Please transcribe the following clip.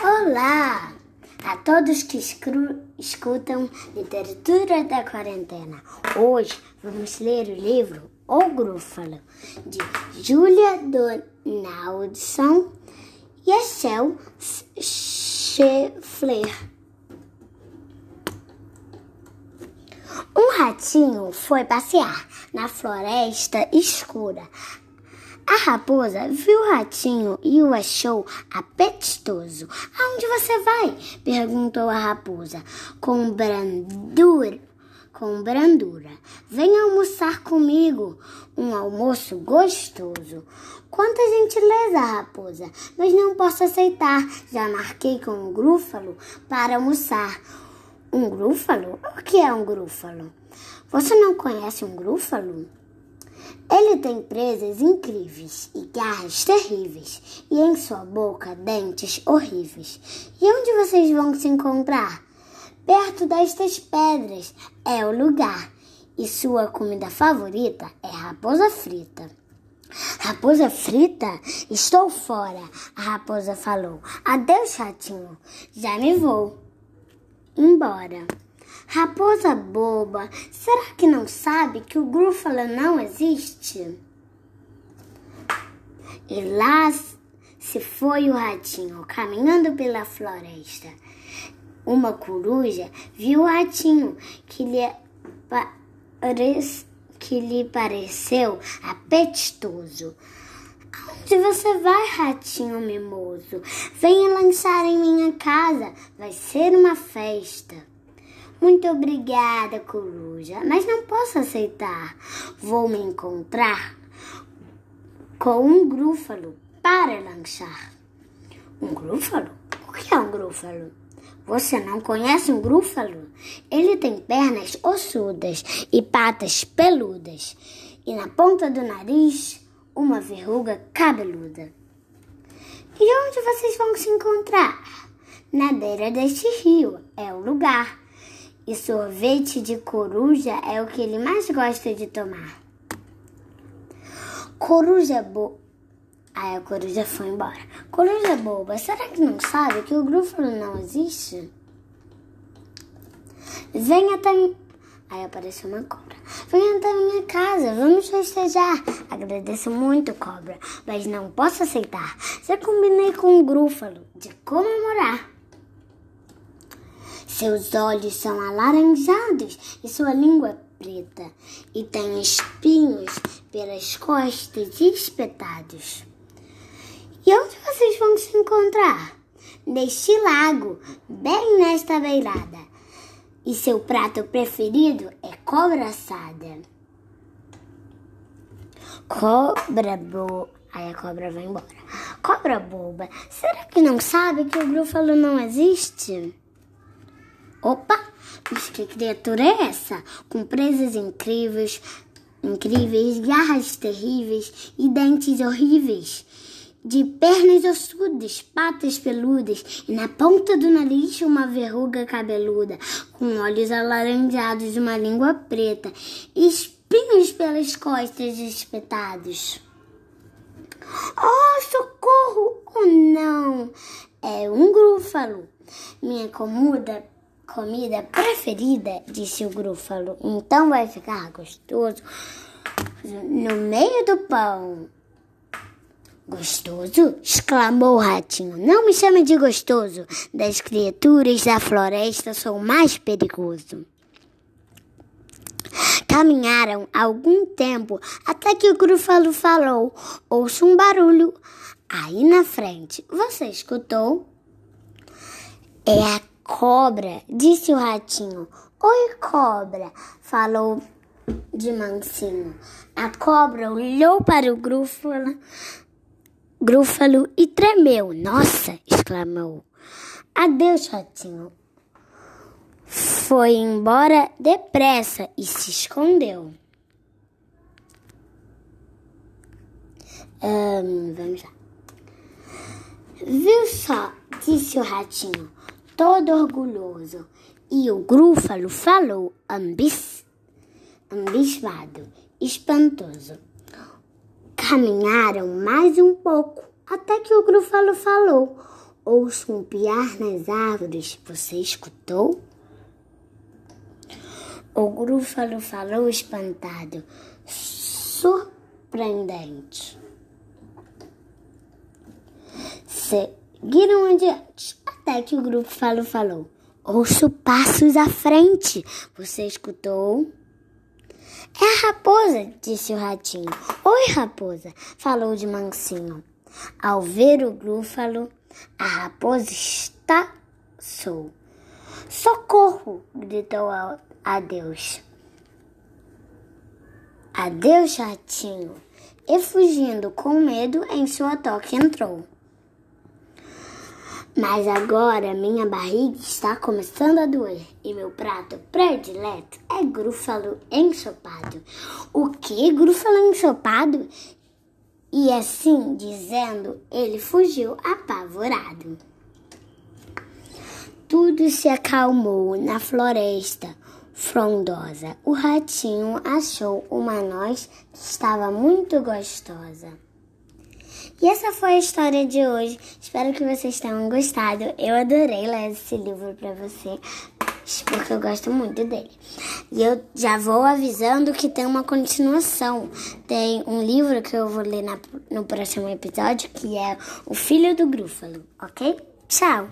Olá a todos que escutam Literatura da Quarentena. Hoje vamos ler o livro O Grúfalo, de Júlia Donaldson e Excel Scheffler. Um ratinho foi passear na floresta escura. A raposa viu o ratinho e o achou apetitoso. Aonde você vai? perguntou a raposa com brandura. Com brandura. Vem almoçar comigo. Um almoço gostoso. Quanta gentileza, raposa, mas não posso aceitar. Já marquei com o grúfalo para almoçar. Um grúfalo? O que é um grúfalo? Você não conhece um grúfalo? Ele tem presas incríveis e garras terríveis, e em sua boca dentes horríveis. E onde vocês vão se encontrar? Perto destas pedras é o lugar, e sua comida favorita é raposa frita. Raposa frita? Estou fora, a raposa falou. Adeus, ratinho. Já me vou. Embora. Raposa boba, será que não sabe que o grúfalo não existe? E lá se foi o ratinho caminhando pela floresta. Uma coruja viu o ratinho que lhe, que lhe pareceu apetitoso. Onde você vai, ratinho mimoso? Venha lançar em minha casa, vai ser uma festa. Muito obrigada, coruja, mas não posso aceitar. Vou me encontrar com um grúfalo para lanchar. Um grúfalo? O que é um grúfalo? Você não conhece um grúfalo? Ele tem pernas ossudas e patas peludas, e na ponta do nariz uma verruga cabeluda. E onde vocês vão se encontrar? Na beira deste rio é o lugar e sorvete de coruja é o que ele mais gosta de tomar. Coruja boba. Aí a coruja foi embora. Coruja boba, será que não sabe que o grúfalo não existe? Venha até. Aí apareceu uma cobra. Venha até minha casa, vamos festejar. Agradeço muito, cobra, mas não posso aceitar. Já combinei com o grúfalo de comemorar. Seus olhos são alaranjados e sua língua é preta, e tem espinhos pelas costas espetados. E onde vocês vão se encontrar? Neste lago, bem nesta beirada. E seu prato preferido é cobra assada. Cobra boa. Aí a cobra vai embora. Cobra boba, será que não sabe que o grúfalo não existe? Opa, mas que criatura é essa? Com presas incríveis, incríveis, garras terríveis e dentes horríveis. De pernas ossudas, patas peludas e na ponta do nariz uma verruga cabeluda, com olhos alaranjados e uma língua preta, e espinhos pelas costas espetados. Oh, socorro! Oh, não! É um grúfalo. Minha comuda comida preferida, disse o grúfalo. Então vai ficar gostoso no meio do pão. Gostoso? exclamou o ratinho. Não me chame de gostoso. Das criaturas da floresta sou mais perigoso. Caminharam algum tempo até que o grúfalo falou: Ouço um barulho aí na frente. Você escutou? É a Cobra, disse o ratinho. Oi, cobra, falou de mansinho. A cobra olhou para o grúfalo, grúfalo e tremeu. Nossa, exclamou. Adeus, ratinho. Foi embora depressa e se escondeu. Vamos lá. Viu só, disse o ratinho todo orgulhoso. E o grúfalo falou, ambis, ambismado, espantoso. Caminharam mais um pouco, até que o grúfalo falou: Ouço um piar nas árvores, você escutou? O grúfalo falou espantado, surpreendente. Seguiram adiante, até que o grúfalo falou: Ouço passos à frente, você escutou? É a raposa, disse o ratinho. Oi, raposa, falou de mansinho. Ao ver o grúfalo, a raposa estaçou. Socorro! gritou a Deus. Adeus, ratinho. E fugindo com medo, em sua toca entrou. Mas agora minha barriga está começando a doer e meu prato predileto é grúfalo ensopado. O que grúfalo ensopado? E assim dizendo, ele fugiu apavorado. Tudo se acalmou na floresta frondosa. O ratinho achou uma noz que estava muito gostosa. E essa foi a história de hoje. Espero que vocês tenham gostado. Eu adorei ler esse livro para você, porque eu gosto muito dele. E eu já vou avisando que tem uma continuação. Tem um livro que eu vou ler na, no próximo episódio, que é O Filho do Grúfalo, ok? Tchau!